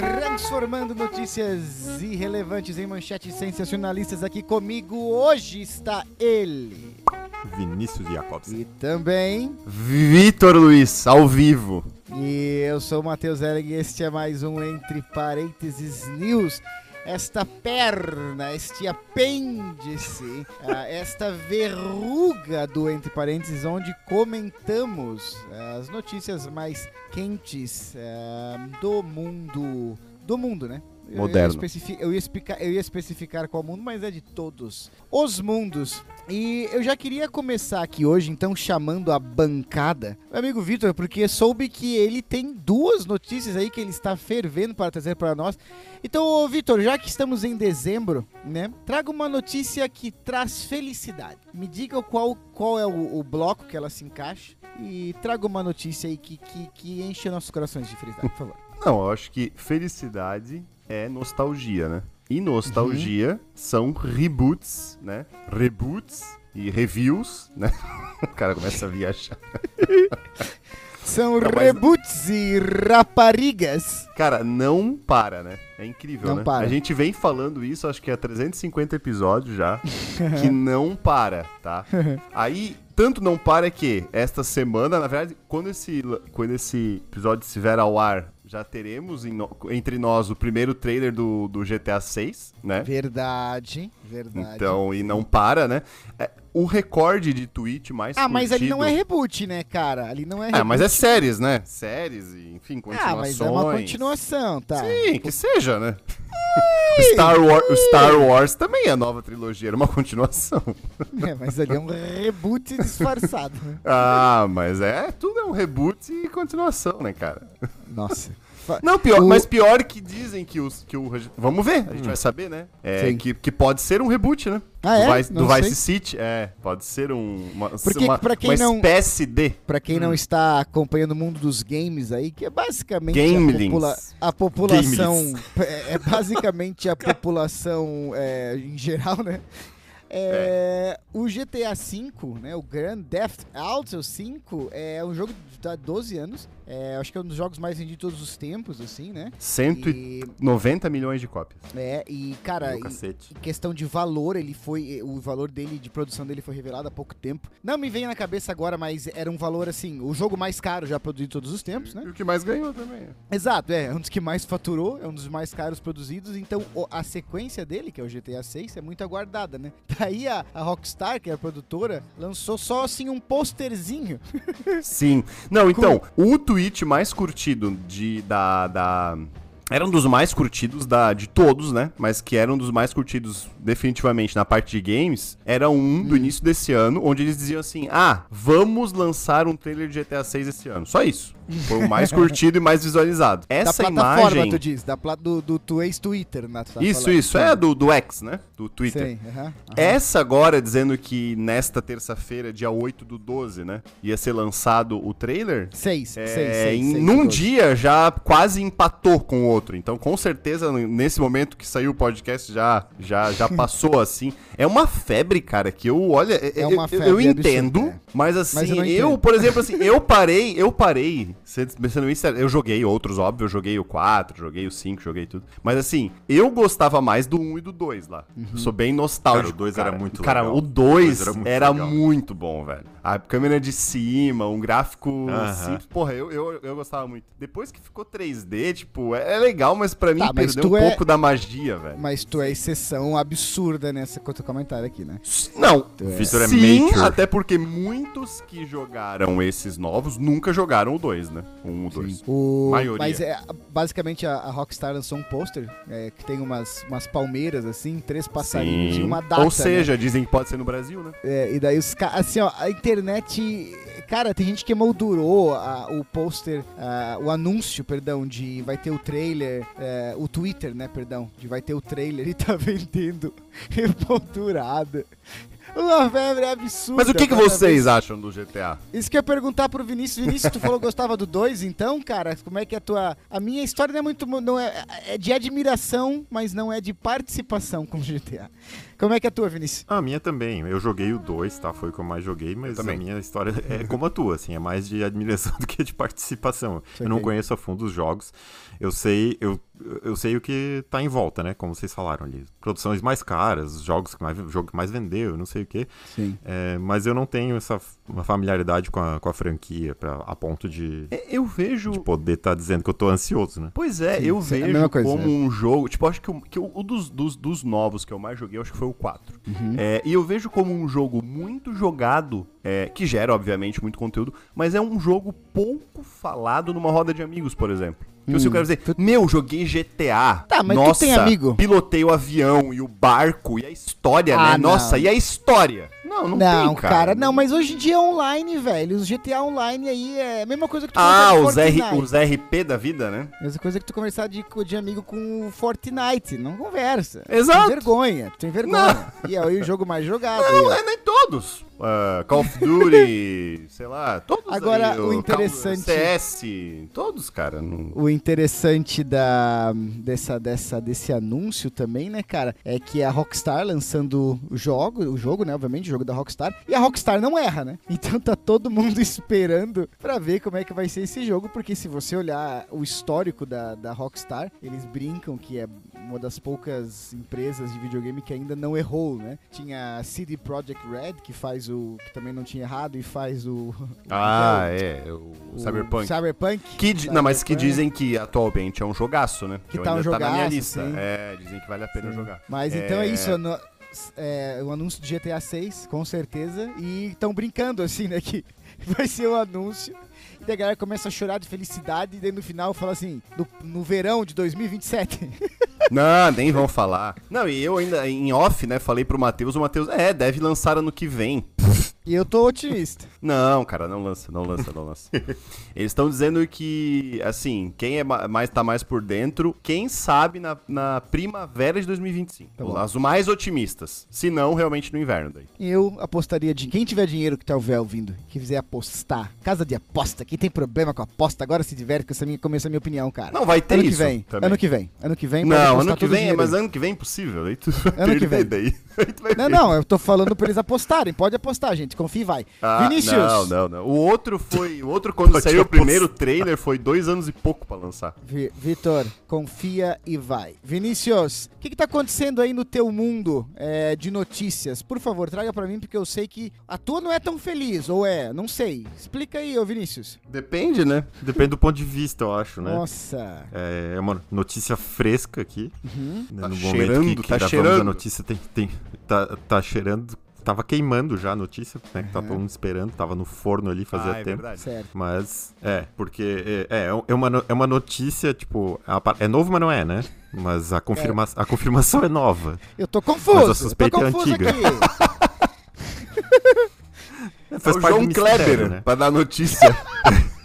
Transformando notícias irrelevantes em manchetes sensacionalistas aqui comigo hoje está ele. Vinícius Jacobsen. E também. Vitor Luiz, ao vivo. E eu sou o Matheus Elling e este é mais um Entre Parênteses News. Esta perna, este apêndice, ah, esta verruga do Entre Parênteses, onde comentamos ah, as notícias mais quentes ah, do mundo. Do mundo, né? Moderno. Eu ia, eu ia explicar- eu ia especificar qual mundo, mas é de todos os mundos. E eu já queria começar aqui hoje, então, chamando a bancada, meu amigo Vitor, porque soube que ele tem duas notícias aí que ele está fervendo para trazer para nós. Então, Vitor, já que estamos em dezembro, né, traga uma notícia que traz felicidade. Me diga qual, qual é o, o bloco que ela se encaixa e traga uma notícia aí que, que, que enche nossos corações de felicidade, por favor. Não, eu acho que felicidade é nostalgia, né? E nostalgia são reboots, né? Reboots e reviews, né? O cara começa a viajar. São Não, mas- reboots e raparigas. Cara, não para, né? É incrível, Não né? para. A gente vem falando isso, acho que há 350 episódios já, que não para, tá? Aí, tanto não para que esta semana, na verdade, quando esse, quando esse episódio estiver ao ar, já teremos em no- entre nós o primeiro trailer do, do GTA 6, né? Verdade, verdade. Então, e não para, né? É, o recorde de tweet mais ah, mas ali não é curtido- reboot, né, cara? Ali não é reboot. Ah, mas é séries, né? Séries e, enfim, Ah, continuações. mas é uma continuação, tá? Sim, que seja, né? O Star, War- Star Wars também é nova trilogia, era uma continuação. É, mas ali é um reboot disfarçado. né? Ah, mas é, tudo é um reboot e continuação, né, cara? Nossa. Não, pior, O- mas pior que dizem que, os, que o. Vamos ver, a gente vai saber, né? É, Sim. que, que pode ser um reboot, né? Ah, é? Do Vice, Não sei. City, é. Pode ser um, uma, Porque, uma, quem uma não- espécie de. Pra quem não está acompanhando o mundo dos games aí, que é basicamente a, Gamelings. popula- a população. Gamelings. É, é basicamente a população é, em geral, né? É, O GTA V, né, o Grand Theft Auto 5, é um jogo de há 12 anos. É, acho que é um dos jogos mais vendidos de todos os tempos, assim, né? 190 milhões de cópias. É, e cara, e- questão de valor, ele foi. O valor dele, de produção dele, foi revelado há pouco tempo. Não me vem na cabeça agora, mas era um valor assim, o jogo mais caro já produzido de todos os tempos, né? E o que mais ganhou também. Exato, é, é um dos que mais faturou, é um dos mais caros produzidos, então a sequência dele, que é o GTA 6, é muito aguardada, né? Daí a, a Rockstar, que é a produtora, lançou só assim um posterzinho. Sim. Não, então, o tweet mais curtido de, da, da. Era um dos mais curtidos da, de todos, né? Mas que era um dos mais curtidos definitivamente na parte de games. Era um do início desse ano, onde eles diziam assim: Ah, vamos lançar um trailer de GTA 6 esse ano. Só isso. Foi o mais curtido e mais visualizado. Essa da plataforma, imagem. tu diz, da pla do, do tu ex-Twitter, né? tá Isso, falando. isso. É do, do X, né? Do Twitter. Sim, aham. Essa agora dizendo que nesta terça-feira, dia 8 do 12, né? Ia ser lançado o trailer. Seis, É, seis, seis, em- seis, num dia já quase empatou com o outro. Então, com certeza, nesse momento que saiu o podcast, já, já, já passou assim. É uma febre, cara, que eu, olha, é- É eu- uma eu, febre eu entendo, é. mas assim, Mas eu eu, não entendo. por exemplo, assim, eu parei, eu parei, sendo sincero, eu joguei outros, óbvio, eu joguei o 4, joguei o 5, joguei tudo. Mas assim, eu gostava mais do 1 e do 2 lá. Uhum. Eu sou bem nostálgico. Cara, o dois era muito Cara, legal. o 2 O dois era muito era muito bom, velho. A câmera de cima, um gráfico simples. Porra, eu, eu, eu gostava muito. Depois que ficou 3D, tipo, é, é legal, mas pra mim Tá, mas perdeu um é- pouco da magia, velho. Mas tu é exceção absurda nessa com o teu comentário aqui, né? Não, é- Victor é sim, até porque muitos que jogaram esses novos nunca jogaram o 2, né? O 1 ou 2. O... Maioria. Mas é, basicamente a, a Rockstar lançou um pôster é, que tem umas, umas palmeiras, assim, três passarinhos e uma data. Ou né? seja, dizem que pode ser no Brasil, né? É, e daí os caras. Assim, ó, a internet. Cara, tem gente que moldurou a- o pôster, o anúncio, perdão, de vai ter o trailer, é, o Twitter, né, perdão, de vai ter o trailer e tá vendendo emoldurado. Uma febre absurda. Mas o que, que vocês acham do GTA? Isso que eu ia perguntar pro Vinícius. Vinícius, tu falou que gostava do 2, então, cara, como é que é a tua. A minha história não é muito. Não é, é de admiração, mas não é de participação com o GTA. Como é que é a tua, Vinícius? A minha também. Eu joguei o 2, tá? Foi o que eu mais joguei, mas a minha história é como a tua, assim, é mais de admiração do que de participação. Eu não conheço a fundo os jogos. Eu sei, eu eu sei o que tá em volta, né? Como vocês falaram ali. Produções mais caras, jogos que mais, jogo que mais vendeu, não sei o quê. Sim. É, mas eu não tenho essa uma familiaridade com a, com a franquia pra, a ponto de. É, eu vejo. De poder estar tá dizendo que eu tô ansioso, né? Pois é, Sim, eu vejo é coisa, como é. um jogo. Tipo, acho que, o, que o, dos, dos, dos, novos que eu mais joguei, acho que foi o 4. Uhum. É, e eu vejo como um jogo muito jogado, é, que gera, obviamente, muito conteúdo, mas é um jogo pouco falado numa roda de amigos, por exemplo. Que hum. o cara dizer, meu, joguei GTA. Tá, mas Nossa, tu tem amigo. pilotei o avião e o barco e a história, ah, né? Não. Nossa, e a história? Não, não, não tem, cara. cara. Não, mas hoje em dia é online, velho. Os GTA online aí é a mesma coisa que tu Ah, os, R, os RP da vida, né? Mesma coisa que tu conversar de, de amigo com o Fortnite. Não conversa. Exato. Tem vergonha. Tem vergonha. Não. E é aí o jogo mais jogado. Não, é nem todos. Uh, Call of Duty, sei lá, todos Agora, aí, o, o interessante... CS, todos, cara. Não... O interessante da, dessa, dessa, desse anúncio também, né, cara, é que a Rockstar lançando o jogo, o jogo, né, obviamente, o jogo da Rockstar, e a Rockstar não erra, né? Então tá todo mundo esperando pra ver como é que vai ser esse jogo, porque se você olhar o histórico da, da Rockstar, eles brincam que é uma das poucas empresas de videogame que ainda não errou, né? Tinha a CD Projekt Red, que faz o. que também não tinha errado e faz o. Ah, é, é, o, o Cyberpunk. Cyberpunk. Que, Cyberpunk. Não, mas que dizem que atualmente é um jogaço, né? Que, que tá um jogaço, tá na minha lista. Sim. É, dizem que vale a pena sim. jogar. Mas é... então é isso. No, é, o anúncio de GTA 6, com certeza. E estão brincando, assim, né? Que vai ser o anúncio. E daí a galera começa a chorar de felicidade. E daí no final fala assim: no, no verão de 2027. Não, nem vão falar. Não, e eu ainda, em off, né, falei pro Matheus, o Matheus, é, deve lançar ano que vem. E eu tô otimista. Não, cara, não lança, não lança, não lança. Eles estão dizendo que, assim, quem é mais, tá mais por dentro, quem sabe na, na primavera de 2025. Tá As mais otimistas. Se não, realmente no inverno daí. Eu apostaria de quem tiver dinheiro que tá o véu vindo, que quiser apostar, casa de aposta, quem tem problema com aposta, agora se diverte com essa minha, começa a minha opinião, cara. Não, vai ter ano isso. Que vem, ano que vem. Ano que vem. Não, ano que vem, mas ano que vem é impossível. Aí tu ano que vem. Daí. Não, não, eu tô falando pra eles apostarem. Pode apostar, gente. Confia e vai. Ah, Vinícius. Não, não, não. O outro foi. O outro, quando saiu o primeiro trailer, foi dois anos e pouco pra lançar. Vi Vitor, confia e vai. Vinícius, o que, que tá acontecendo aí no teu mundo é, de notícias? Por favor, traga pra mim, porque eu sei que a tua não é tão feliz, ou é? Não sei. Explica aí, ô Vinícius. Depende, né? Depende do ponto de vista, eu acho, né? Nossa. É, é uma notícia fresca aqui. Uhum. Né, tá no cheirando, momento que, que tá cheirando. A notícia tem, tem, tá, tá cheirando tava queimando já a notícia, né? Que tava todo mundo esperando, tava no forno ali fazia ah, é tempo. Verdade. Certo. Mas, é, porque é, é, é, uma, é uma notícia, tipo, é novo, mas não é, né? Mas a, confirma, é. a confirmação é nova. Eu tô confuso. Mas a suspeita é antiga. Faz é o João Kleber, né? pra dar notícia.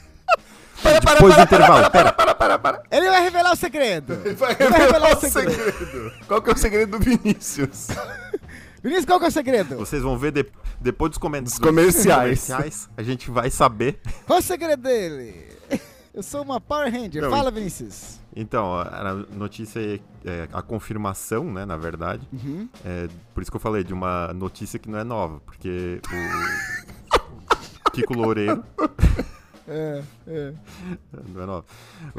Para, para, Depois para, do intervalo, pera. Para, para, para, Ele vai revelar o segredo. Ele vai revelar, vai revelar o segredo. segredo. Qual que é o segredo do Vinícius? Vinícius, qual que é o segredo? Vocês vão ver de, depois dos, coment... dos comerciais. comerciais. A gente vai saber. Qual o segredo dele? Eu sou uma Power Ranger. Não, Fala, Vinícius. Então, a notícia é, é, a confirmação, né, na verdade. Uhum. É, por isso que eu falei de uma notícia que não é nova, porque o Kiko Loureiro é, é. É.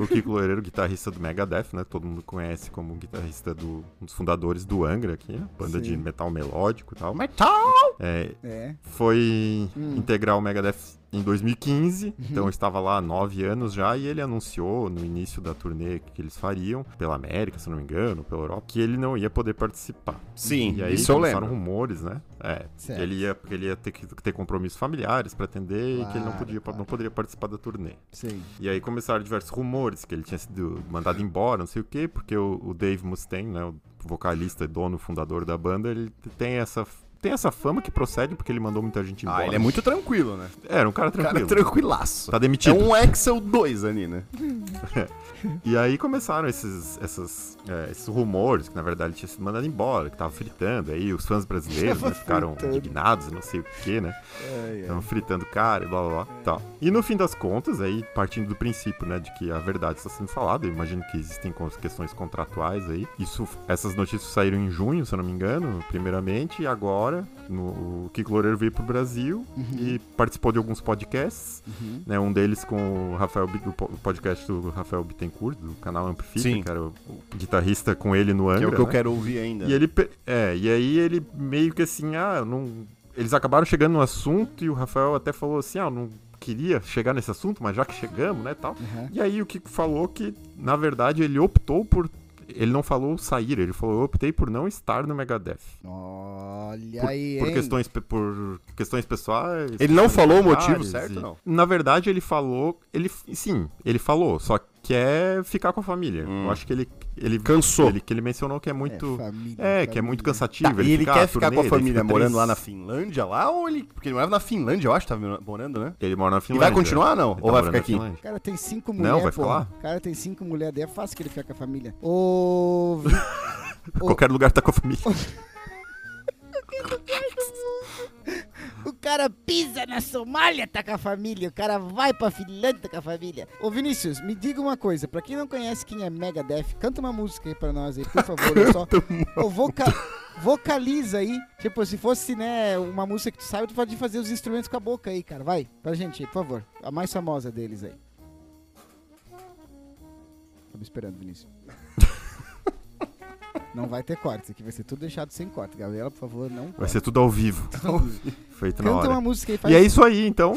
O Kiko Loureiro, guitarrista do Megadeth, né? Todo mundo conhece como guitarrista do, um dos fundadores do Angra aqui, né? banda Sim. de metal melódico e tal. Metal! É, é. Foi hum. integrar o Megadeth em 2015, uhum. então eu estava lá há nove anos já, e ele anunciou no início da turnê que eles fariam, pela América, se não me engano, pela Europa, que ele não ia poder participar. Sim, e aí isso começaram rumores, né? É, certo. ele ia, porque ele ia ter que ter compromissos familiares para atender claro, e que ele não podia, claro. não poderia participar da turnê. Sim. E aí começaram diversos rumores que ele tinha sido mandado embora, não sei o quê, porque o, o Dave Mustaine, né, o vocalista, dono, fundador da banda, ele tem essa tem essa fama que procede porque ele mandou muita gente embora. Ah, ele é muito tranquilo, né? É, era um cara tranquilo. Cara tranquilaço. Tá demitido. É um Excel 2 ali, né? e aí começaram esses, essas, é, esses rumores que na verdade tinha sido mandado embora, que tava fritando. Aí os fãs brasileiros né, ficaram fritando. indignados, não sei o que, né? Estavam fritando cara e blá blá blá. É. Tá. E no fim das contas, aí partindo do princípio, né, de que a verdade está sendo falada, eu imagino que existem questões contratuais aí. Isso, essas notícias saíram em junho, se eu não me engano, primeiramente, e agora no, o Kiko Loureiro veio pro Brasil uhum. e participou de alguns podcasts, uhum. né? Um deles com o Rafael, do podcast do Rafael Bittencourt, do canal Amplifica, Sim. que era o, o, guitarrista com ele no Angra, Que é o que né? eu quero ouvir ainda. E ele, é, e aí ele meio que assim, ah, não... Eles acabaram chegando no assunto e o Rafael até falou assim, ah, não queria chegar nesse assunto, mas já que chegamos, né, tal. Uhum. E aí o Kiko falou que, na verdade, ele optou por ele não falou sair, ele falou: eu optei por não estar no Megadeth. Olha por, aí. Por questões, por questões pessoais. Ele não falou o motivo certo, não? Na verdade, ele falou. Ele, sim, ele falou, só quer ficar com a família. Hum. Eu acho que ele, ele cansou. Ele, que ele mencionou que é muito. É, família, é família. que é muito cansativo. Tá, ele e ele quer ficar turnê, com a família morando lá na Finlândia, lá ou ele. Porque ele morava na Finlândia, eu acho, tá morando, né? Ele mora na Finlândia. E vai continuar, não? Ele ou tá vai ficar aqui? O cara tem cinco mulheres. Não, vai ficar lá. O cara tem cinco mulheres, é fácil que ele fique com a família. Ô. Qualquer lugar tá com a família. O cara pisa na Somália, tá com a família. O cara vai pra Finlândia, tá com a família. Ô, Vinícius, me diga uma coisa. Pra quem não conhece quem é Megadeth, canta uma música aí pra nós aí, por favor. Eu só... Ô, voca... Vocaliza aí. Tipo, se fosse, né, uma música que tu sabe, tu pode fazer os instrumentos com a boca aí, cara. Vai, pra gente, por favor. A mais famosa deles aí. Tava esperando, Vinícius. Não vai ter cortes, aqui vai ser tudo deixado sem corte. Gabriela, por favor, não. Vai corte. ser tudo ao vivo. Tudo ao vivo. Feito Canta na hora. uma música aí. Faz... E é isso aí, então.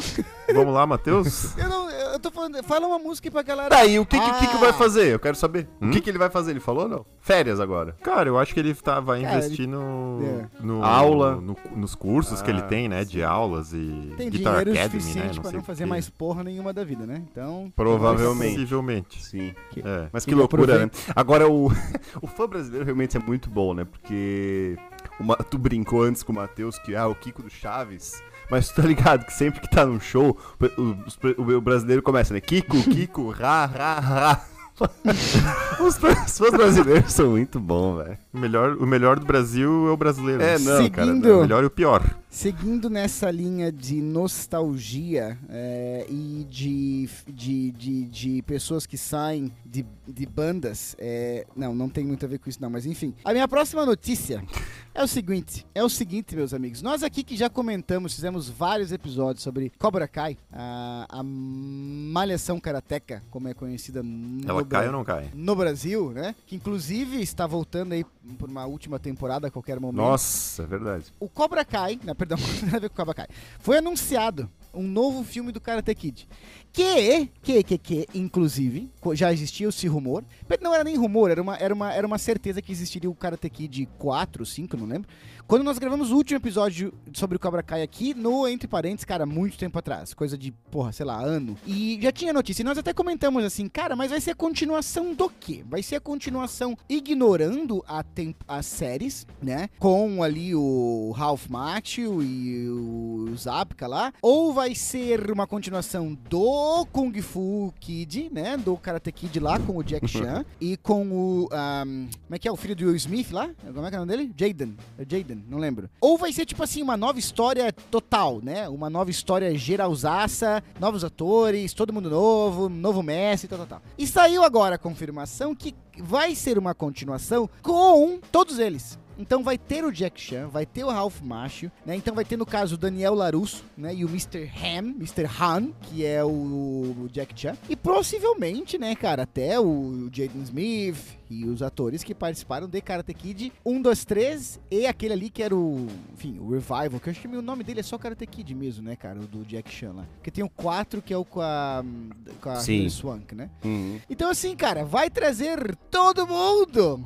Vamos lá, Matheus? eu, não, tô falando. Fala uma música pra galera. Tá, e o que, ah. que, que, vai fazer? Eu quero saber. Hum? O que, que ele vai fazer? Ele falou ou não? Férias agora. Cara, eu acho que ele tá, vai Cara, investir ele... no, é. no, Aula. No, nos cursos ah, que ele ah, tem, né? De aulas e tem Guitar dinheiro Academy, suficiente né? Não pra não fazer mais porra nenhuma da vida, né? Então. Provavelmente. Possivelmente. Sim. Que, é. Mas que loucura, né? Agora, o, o fã brasileiro realmente é muito bom, né? Porque. Uma, tu brincou antes com o Matheus que ah, o Kiko do Chaves mas tu tá ligado que sempre que tá num show, o, o, o brasileiro começa, né? Kiko, Kiko, ra, ra, ra. Os fãs brasileiros são muito bons, velho. O melhor, o melhor do Brasil é o brasileiro. É, não, Seguindo, cara. O melhor e o pior. Seguindo nessa linha de nostalgia é, e de, de, de, de, pessoas que saem de, de bandas, é, não, não tem muito a ver com isso não, mas enfim. A minha próxima notícia é o seguinte, é o seguinte, meus amigos. Nós aqui que já comentamos, fizemos vários episódios sobre Cobra Kai, a, a malhação karateca, como é conhecida no Ela cai ou não cai? No Brasil, né? Que inclusive está voltando aí por uma última temporada a qualquer momento. Nossa, é verdade. O Cobra Kai, não, perdão, tem a ver com o. Foi anunciado um novo filme do Karate Kid. Que, que, que, que, inclusive, já existia esse rumor. Não era nem rumor, era uma, era uma, era uma certeza que existiria o Karate Kid 4, 5, não lembro. Quando nós gravamos o último episódio sobre o Cobra Kai aqui, no Entre Parênteses, cara, muito tempo atrás. Coisa de, porra, sei lá, ano. E já tinha notícia. E nós até comentamos assim, cara, mas vai ser a continuação do quê? Vai ser a continuação ignorando a as séries, né? Com ali o Ralph Macchio e o Zapka lá. Ou vai ser uma continuação do Kung Fu Kid, né? Do Karate Kid lá com o Jack Chan. e com o. Um, como é que é? O filho do Will Smith lá? Como é que é o nome dele? Jaden. É Jaden não lembro. Ou vai ser tipo assim, uma nova história total, né? Uma nova história geralzaça, novos atores, todo mundo novo, novo Messi, tal, tal, tal. E saiu agora a confirmação que vai ser uma continuação com todos eles. Então vai ter o Jack Chan, vai ter o Ralph Macchio, né? Então vai ter no caso o Daniel Larusso, né? E o Mr. Ham, Mr. Han, que é o, o Jack Chan. E possivelmente, né, cara, até o Jaden Smith e os atores que participaram de Karate Kid 1, 2, 3 e aquele ali que era o, enfim, o Revival, que eu acho que o nome dele é só Karate Kid mesmo, né, cara, o do Jack Chan lá. Porque tem o 4 que é o com a, com a Swank, né? Uhum. Então assim, cara, vai trazer todo mundo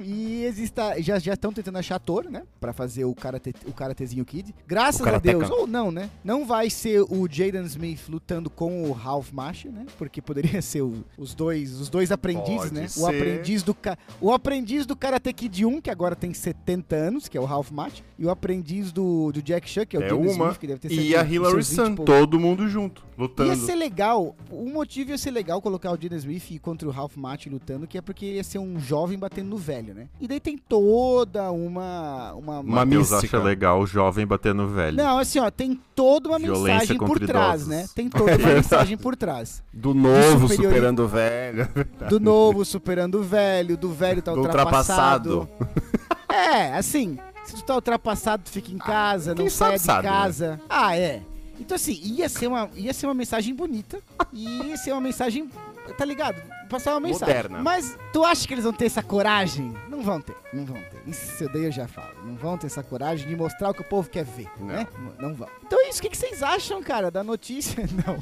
e exista, já já estão tentando achar ator, né? Pra fazer o, karate, o Karatezinho Kid. Graças a Deus, ou não, né? Não vai ser o Jaden Smith lutando com o Ralph Macchio, né? Porque poderia ser o, os dois os dois aprendizes, Pode né? Ser. O aprendiz do o aprendiz do Karate Kid 1, que agora tem 70 anos, que é o Ralph Macchio, e o aprendiz do, do Jack Chan, que é o é Jaden Smith, que deve ter E a Hilary Swank, todo mundo junto. Lutando. Ia ser legal, o motivo ia ser legal colocar o Jaden Smith contra o Ralph Macchio lutando, que é porque ia ser um jovem batendo no velho, né? E daí tem toda uma... Uma, uma mística. acha legal o jovem batendo velho. Não, assim, ó, tem toda uma Violência mensagem por trás, idosos. né? Tem toda uma mensagem por trás. Do novo superando o velho. Do novo superando o velho, do velho tá do ultrapassado. ultrapassado. é, assim, se tu tá ultrapassado, tu fica em casa, ah, não sai de né? casa. Né? Ah, é. Então, assim, ia ser, uma, ia ser uma mensagem bonita. E ia ser uma mensagem, tá ligado? Passar uma mensagem. Moderna. Mas tu acha que eles vão ter essa coragem? Não vão ter, não vão ter. Isso daí eu já falo. Não vão ter essa coragem de mostrar o que o povo quer ver, não. né? Não vão. Então é isso. O que, que vocês acham, cara, da notícia? Não.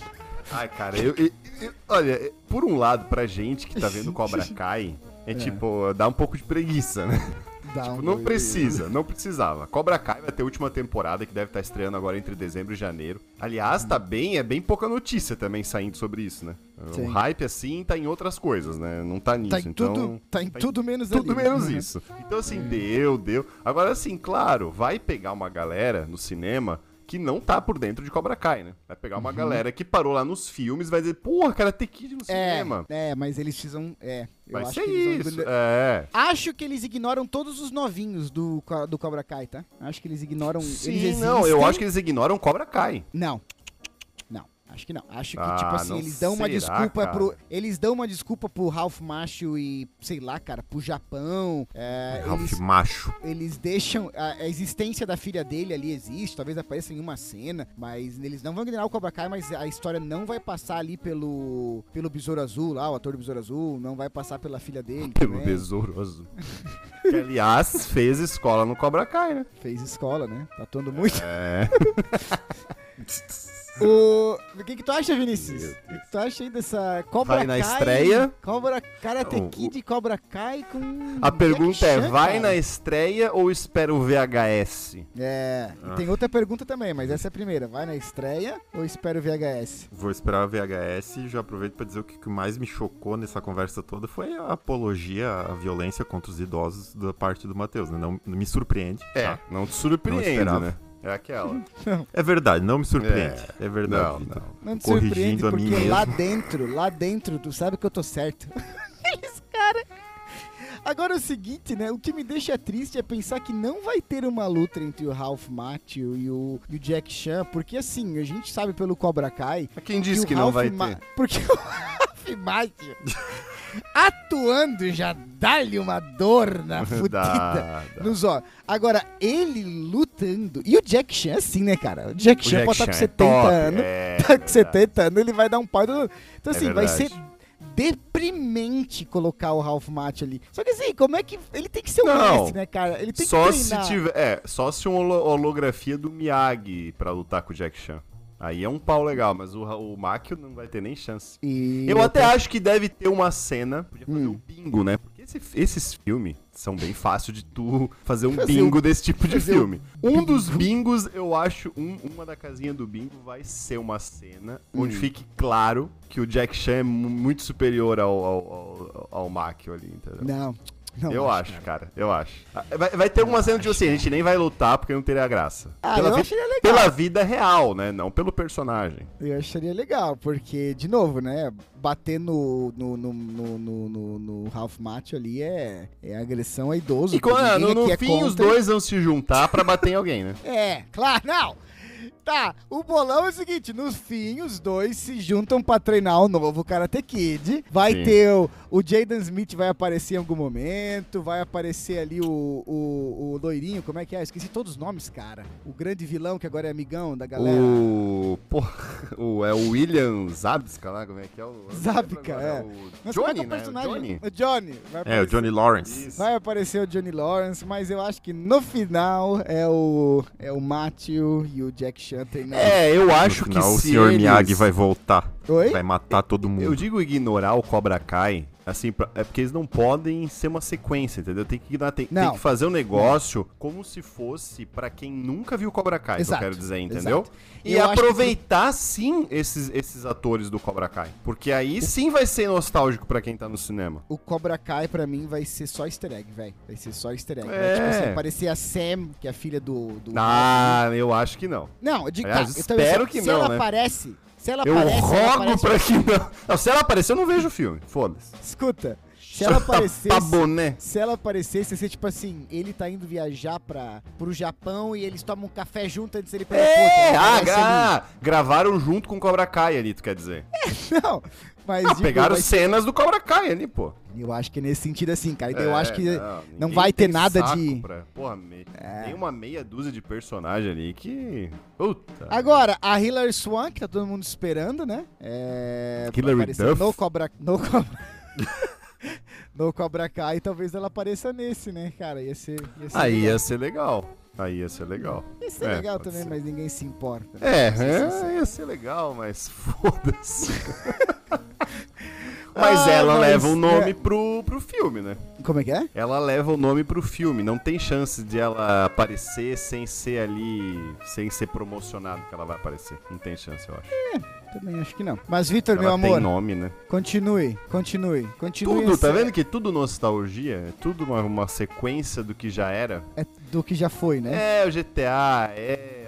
Ai, cara, eu, eu, eu, olha, por um lado, pra gente que tá vendo Cobra Kai, é, é. tipo, dá um pouco de preguiça, né? Tipo, não precisa, não precisava. Cobra Kai vai ter a última temporada que deve estar estreando agora entre dezembro e janeiro. Aliás, tá bem, é bem pouca notícia também saindo sobre isso, né? Sim. O hype assim tá em outras coisas, né? Não tá nisso, tá em então. Tudo, tá em tá tudo menos Tudo ali, menos né? isso. Então assim, deu, deu. Agora assim, claro, vai pegar uma galera no cinema que não tá por dentro de Cobra Kai, né? Vai pegar uma uhum. galera que parou lá nos filmes vai dizer, porra, cara, tem Kid no é, cinema. É, mas eles precisam. É. Eu vai acho ser que isso. Vão... É. Acho que eles ignoram todos os novinhos do, do Cobra Kai, tá? Acho que eles ignoram. Sim, eles não, eu acho que eles ignoram Cobra Kai. Não. Acho que não. Acho que, tipo ah, tipo assim, eles dão será, uma desculpa cara? pro. Eles dão uma desculpa pro Ralph Macho e, sei lá, cara, pro Japão. É, Ralph eles, Macho. Eles deixam. A, a, existência da filha dele ali existe, talvez apareça em uma cena, mas eles não vão ignorar o Cobra Kai, mas a história não vai passar ali pelo. pelo Besouro Azul lá, o ator do Besouro Azul, não vai passar pela filha dele. Pelo também. Besouro Azul. que, aliás, fez escola no Cobra Kai, né? Fez escola, né? Tá atuando muito. É. O... que, que tu acha, Vinícius? O que, que tu acha aí dessa Cobra Vai na Kai, estreia. Cobra Karate Kid e Cobra Kai com. A pergunta é: vai cara. na estreia ou espera o VHS? É. Ah. E tem outra pergunta também, mas essa é a primeira. Vai na estreia ou espera o VHS? Vou esperar o VHS e já aproveito para dizer o que mais me chocou nessa conversa toda foi a apologia à violência contra os idosos da parte do Matheus. Né? Não, não me surpreende. É, tá? não te surpreende, não né? É aquela. Não. É verdade, não me surpreende. É, é verdade. Não, não. não te surpreende porque lá dentro, lá dentro, tu sabe que eu tô certo. Eles, cara. Agora é o seguinte, né? O que me deixa triste é pensar que não vai ter uma luta entre o Ralph Macchio e o, e o Jack Chan, porque assim, a gente sabe pelo Cobra Kai. Quem disse que, que não vai Ma ter? Porque o Ralph Macchio atuando já dá-lhe uma dor na fudida nos olhos. Agora, ele lutando. E o Jack Chan, assim, né, cara? O Jack o Chan Jack pode estar com 70 é anos. É, tá com 70 anos, ele vai dar um pau. Então, é assim, é vai ser deprimente colocar o Ralph Macchio ali. Só que assim, como é que. Ele tem que ser um não, mestre, né, cara? Ele tem só que treinar. se tiver. É, só se uma holografia do Miyagi pra lutar com o Jack Chan. Aí é um pau legal, mas o, o Makio não vai ter nem chance. E eu até acho que deve ter uma cena. Podia fazer hum. um bingo, né? Porque esse, esses filmes são bem fácil de tu fazer um fazer bingo um, desse tipo de filme. Um, um dos bingos, eu acho, um, uma da casinha do bingo vai ser uma cena hum. onde fique claro que o Jack Chan é muito superior ao, ao, ao, ao Makio ali, entendeu? Não. Não eu acho, cara. cara. Eu acho. Ah, vai, vai ter uma cena de assim, a gente nem vai lutar porque não teria graça. Ah, pela, eu acharia legal. pela vida real, né? Não pelo personagem. Eu acharia legal, porque, de novo, né? Bater no, no, no, no, no, no Ralph Macchio ali é, é agressão a idoso. E quando, no, no é fim, contra... os dois vão se juntar pra bater em alguém, né? É, claro, não. Tá, o bolão é o seguinte: no fim, os dois se juntam pra treinar o novo Karate Kid. Vai Sim. ter o, o Jaden Smith, vai aparecer em algum momento. Vai aparecer ali o, o, o loirinho, como é que é? Esqueci todos os nomes, cara. O grande vilão que agora é amigão da galera. O. Porra, o, é o William Zabska lá, como é que é o. Zabka, é. é. o Johnny, é, é o né? O Johnny. O Johnny. é, o Johnny Lawrence. Isso. Vai aparecer o Johnny Lawrence, mas eu acho que no final é o, é o Matthew e o Jack Chan é, eu acho final, que o senhor eles... Miyagi vai voltar. Oi? Vai matar todo mundo. Eu digo ignorar o Cobra Kai, assim, é porque eles não podem ser uma sequência, entendeu? Tem que, tem, tem que fazer o um negócio não. como se fosse para quem nunca viu Cobra Kai, Exato. que eu quero dizer, entendeu? Exato. E eu aproveitar que... sim esses, esses atores do Cobra Kai, porque aí o... sim vai ser nostálgico para quem tá no cinema. O Cobra Kai para mim vai ser só easter egg, velho. Vai ser só easter egg. É. Vai, tipo assim, aparecer a Sam, que é a filha do, do Ah, eu acho que não. Não, digo, Aliás, tá, espero eu também, se, que se não, ela né? aparece Se ela eu aparece, rogo ela aparece... pra que não. não. Se ela aparecer, eu não vejo o filme. Foda-se. Escuta, se ela aparecesse. Se ela aparecesse, ia ser tipo assim: ele tá indo viajar pra, pro Japão e eles tomam um café junto antes dele pegar É, ah, gravaram junto com o Cobra Kai ali, tu quer dizer? Não, mas. Ah, digo, pegaram mas- cenas do Cobra Kai ali, pô. Eu acho que é nesse sentido assim, cara. Então eu É, acho que não, ninguém vai ter nada de. pra- Porra, me... É. tem uma meia dúzia de personagem ali que. Puta. Agora, a Hilary Swan, que tá todo mundo esperando, né? É. Hilary Duff? No Cobra. No Cobra. no Cobra Kai, talvez ela apareça nesse, né, cara? Ia ser. Ia ser Aí legal. ia ser legal. Aí ia ser legal. Ia ser É, legal também, ser. mas ninguém se importa. É, sincero. é ia ser legal, mas foda-se. mas Ah, ela mas, leva o nome é. pro, pro filme, né? Como é que é? Ela leva o nome pro filme. Não tem chance de ela aparecer sem ser ali. sem ser promocionado que ela vai aparecer. Não tem chance, eu acho. Também acho que não. Mas, Vitor, meu ela tem amor, nome, né? continue, continue, continue. Tudo, tá vendo que tudo nostalgia? É tudo uma, uma sequência do que já era. É do que já foi, né? É o GTA, é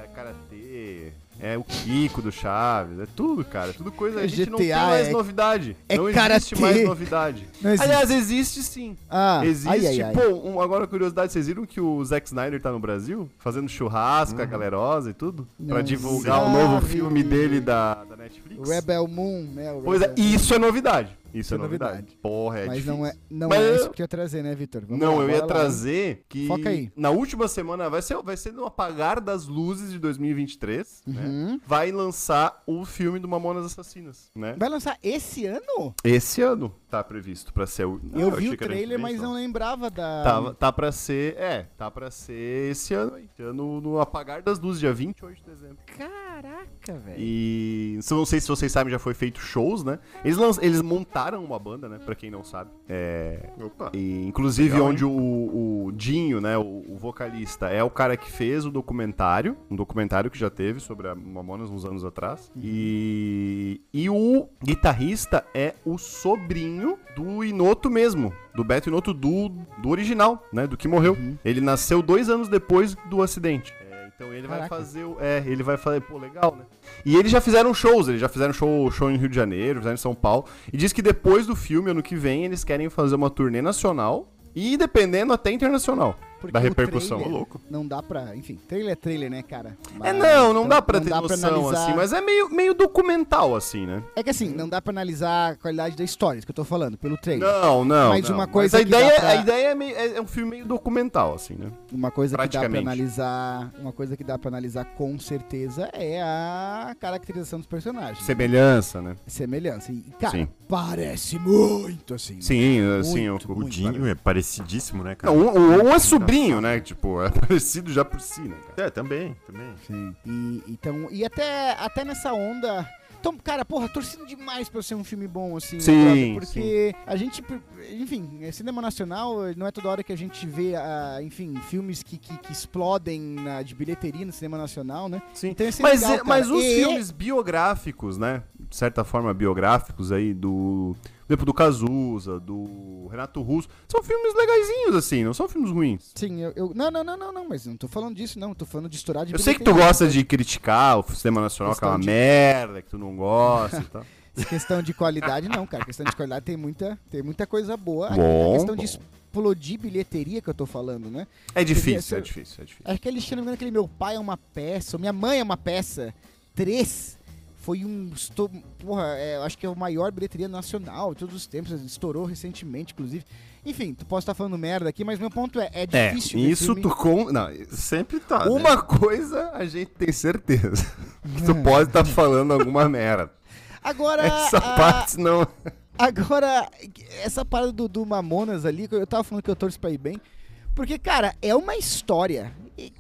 é o Kiko do Chaves, é tudo, cara. Tudo coisa. A gente não tem GTA mais é- novidade. é não existe karatê. mais novidade. Existe. Aliás, existe sim. Ah, Existe, ai, ai, ai. pô, um- agora curiosidade, vocês viram que o Zack Snyder tá no Brasil? Fazendo churrasco, a galerosa e tudo? Pra Não divulgar o sabe. novo filme dele da, da Netflix? Rebel Moon, né? o Pois é, Rebel- isso é novidade. Isso é é novidade. novidade. Porra, é Mas difícil. não é, não Mas é eu- isso que eu ia trazer, né, Vitor? Não, lá, eu ia lá. trazer que Foca aí. na última semana vai ser, vai ser no apagar das luzes de 2023, né? Uhum. Vai lançar o filme do Mamonas Assassinas, né? Vai lançar esse ano? Esse ano tá previsto pra ser o Não, eu vi achei o trailer, mas não só. lembrava da. Tá, tá pra ser, é, tá pra ser esse ano aí. Esse ano no apagar das luzes, dia 28 de dezembro. Caraca, velho. E não sei se vocês sabem, já foi feito shows, né? Eles, lan- eles montaram uma banda, né? Pra quem não sabe. É, Opa. e, inclusive, Legal, onde o, o Dinho, né, o, o vocalista, é o cara que fez o documentário, um documentário que já teve sobre a Mamonas uns anos atrás. E, e o guitarrista é o sobrinho do Inoto mesmo, do Beto Inoto do, do original, né, do que morreu. Ele nasceu dois anos depois do acidente. Então ele vai Caraca. fazer o. É, ele vai fazer, pô, legal, né? E eles já fizeram shows, eles já fizeram show, show em Rio de Janeiro, fizeram em São Paulo. E diz que depois do filme, ano que vem, eles querem fazer uma turnê nacional e, dependendo, até internacional. Porque da repercussão. trailer louco. Não dá pra. Enfim, trailer é trailer, né, cara? É, Mas- não, não então, dá pra não ter dá pra noção, analisar- assim, mas é meio, meio documental, assim, né? É que assim, não dá pra analisar a qualidade da história, isso que eu tô falando, pelo trailer. Não, não. Mas não. uma coisa a que dá ideia, pra- a ideia é, meio- é- é um filme meio documental, assim, né? Uma coisa que dá pra Praticamente. analisar. Uma coisa que dá pra analisar com certeza é a caracterização dos personagens. Semelhança, né? Semelhança. E, cara, Sim. parece muito assim. Sim, assim, Muito, o, O Dinho é parecidíssimo, né, cara? Não, um- um é sobrinho, né? Tipo, é parecido já por si, né, cara? É, também, também. Sim. E, então, e até, até nessa onda. Então, cara, porra, torcendo demais pra ser um filme bom, assim, né, Sim, brother? porque a gente, enfim, é cinema nacional, não é toda hora que a gente vê, ah, enfim, filmes que, que, que explodem na- de bilheteria no cinema nacional, né? Sim. Então, é Mas, legal, é- mas os E- filmes biográficos, né? De certa forma, biográficos aí do. Por exemplo, do Cazuza, do Renato Russo. São filmes legaisinhos, assim, não são filmes ruins. Sim, eu, eu- Não, não, não, não, não, mas não tô falando disso, não. Tô falando de estourar de Eu sei que tu gosta de criticar o cinema nacional, que é de- merda, que tu não gosta e tal. Questão de qualidade, não, cara. Questão de qualidade tem muita, tem muita coisa boa. Bom, a questão bom. de explodir bilheteria que eu tô falando, né? É difícil, Esse- é difícil, é difícil. Aquele, se não me engano, aquele meu pai é uma peça, ou minha mãe é uma peça. Três foi um. estou- Porra, é, eu acho que é o maior bilheteria nacional de todos os tempos. Estourou recentemente, inclusive. Enfim, tu pode estar falando merda aqui, mas meu ponto é: é É, difícil. ver isso tu com. Não, Sempre tá. né? uma coisa a gente tem certeza. Que É. tu pode estar falando alguma merda. Agora. Essa a- parte não. Agora, essa parada do, do Mamonas ali, eu tava falando que eu torço pra ir bem. Porque, cara, é uma história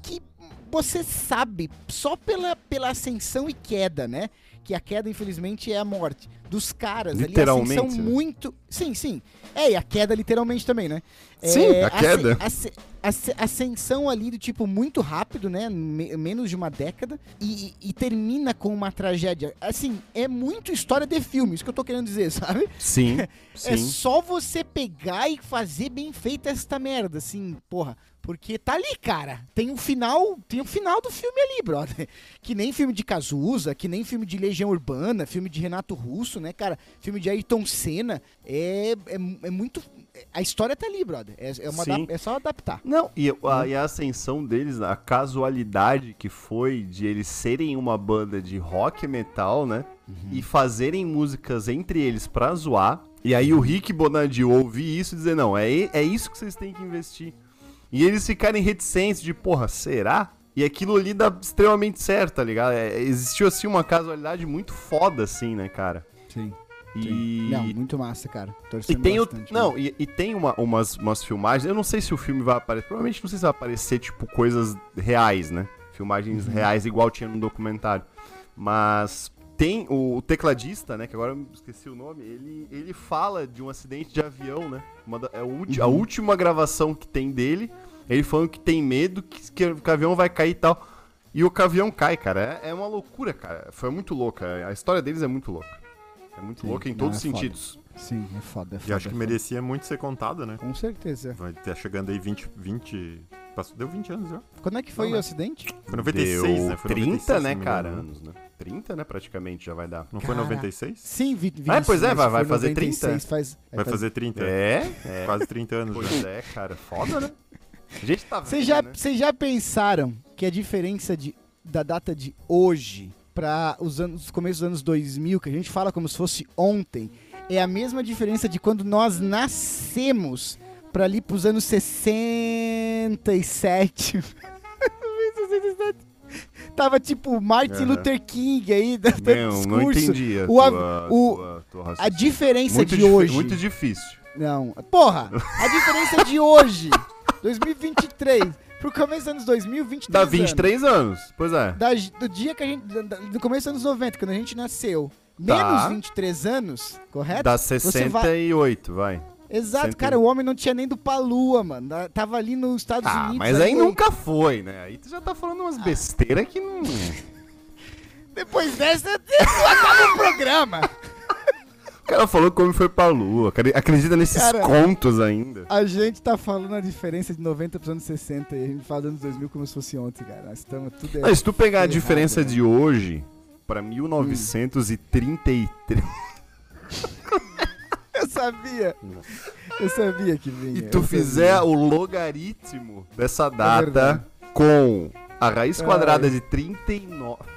que você sabe só pela, pela ascensão e queda, né? Que a queda, infelizmente, é a morte dos caras ali. Literalmente, A ascensão né? muito. Sim, sim. É, e a queda literalmente também, né? Sim, É, a queda. asce- asce- ascensão ali do tipo muito rápido, né? Me- menos de uma década. E, e- termina com uma tragédia. Assim, é muito história de filme, isso que eu tô querendo dizer, sabe? Sim, É sim. só você pegar e fazer bem feita esta merda, assim, porra. Porque tá ali, cara. Tem um final, tem um final do filme ali, brother. Que nem filme de Cazuza, que nem filme de Legião Urbana, filme de Renato Russo, né, cara? Filme de Ayrton Senna. É, é, é muito. A história tá ali, brother. É, é, uma é só adaptar. Não, e a, e a ascensão deles, a casualidade que foi de eles serem uma banda de rock metal, né? Uhum. E fazerem músicas entre eles pra zoar. E aí o Rick Bonadio ouvir isso e dizer, não, é, é isso que vocês têm que investir. E eles ficarem reticentes de, porra, será? E aquilo ali dá extremamente certo, tá ligado? É, existiu, assim, uma casualidade muito foda, assim, né, cara? Sim. E... Não, muito massa, cara. Torcendo e tem bastante, o... Não, né? e, e, tem uma, umas, umas filmagens. Eu não sei se o filme vai aparecer. Provavelmente não sei se vai aparecer, tipo, coisas reais, né? Filmagens uhum. reais, igual tinha no documentário. Mas tem o, tecladista, né? Que agora eu esqueci o nome. Ele, ele fala de um acidente de avião, né? Da, é a, uhum. a, última gravação que tem dele. Ele falando que tem medo que, que o avião vai cair e tal. E o avião cai, cara. É, é, uma loucura, cara. Foi muito louca. A história deles é muito louca. É muito Sim, louca em todos os é sentidos. Foda. Sim, é foda, é foda. E acho é que merecia muito ser contada, né? Com certeza. Vai estar chegando aí 20, 20 Passou, deu 20 anos já. Quando é que foi não, o né? acidente? Foi 96, deu né? Foi 30, 96, né, cara? Anos, né? 30, né, praticamente já vai dar. Não Cara, foi 96? Sim, 20, 20 ah, pois é, vai, vai fazer 30. Faz, vai fazer 30. É, é. Quase 30 anos pois já. é, cara, foda, né? A gente tá Vocês já, né? já pensaram que a diferença de, da data de hoje para os anos, começos dos anos 2000, que a gente fala como se fosse ontem, é a mesma diferença de quando nós nascemos para ali pros anos 67. Tava tipo Martin. Luther King aí, dando discurso. Não entendi a, o, tua, o, tua, tua a diferença muito de hoje. Muito difícil. Não. Porra, a diferença de hoje, 2023, pro começo dos anos 2000, 23 Dá 23 anos. anos. Pois é. Da, do dia que a gente. Do começo dos anos 90, quando a gente nasceu. Tá. Menos 23 anos, correto? Dá 68, vai... vai. Exato, Sempre... cara, o homem não tinha nem do pra lua, mano. Tava ali nos Estados ah, Unidos. Mas aí, aí nunca foi, né? Aí tu já tá falando umas ah. besteiras que não. Depois dessa, acaba o programa. O cara falou como foi pra lua. Acredita nesses cara, contos ainda. A gente tá falando a diferença de 90 pros anos 60 e a gente fala dos anos 2000 como se fosse ontem, cara. Nós estamos tudo Mas se tu pegar a diferença errado, de né? hoje pra 1933. Hum. Eu sabia. Eu sabia que vinha. E tu fizer o logaritmo dessa é data é com a raiz quadrada Ai. de 39.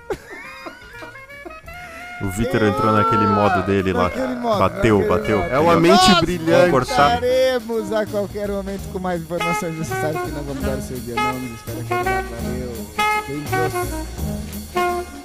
O Vitor entrou naquele modo dele lá. Modo, bateu, bateu. Modo. É uma mente Nós brilhante. Voltaremos a qualquer momento com mais informações. Você sabe que não vamos dar o seu dia, não. Nos espera que Valeu. Beijos.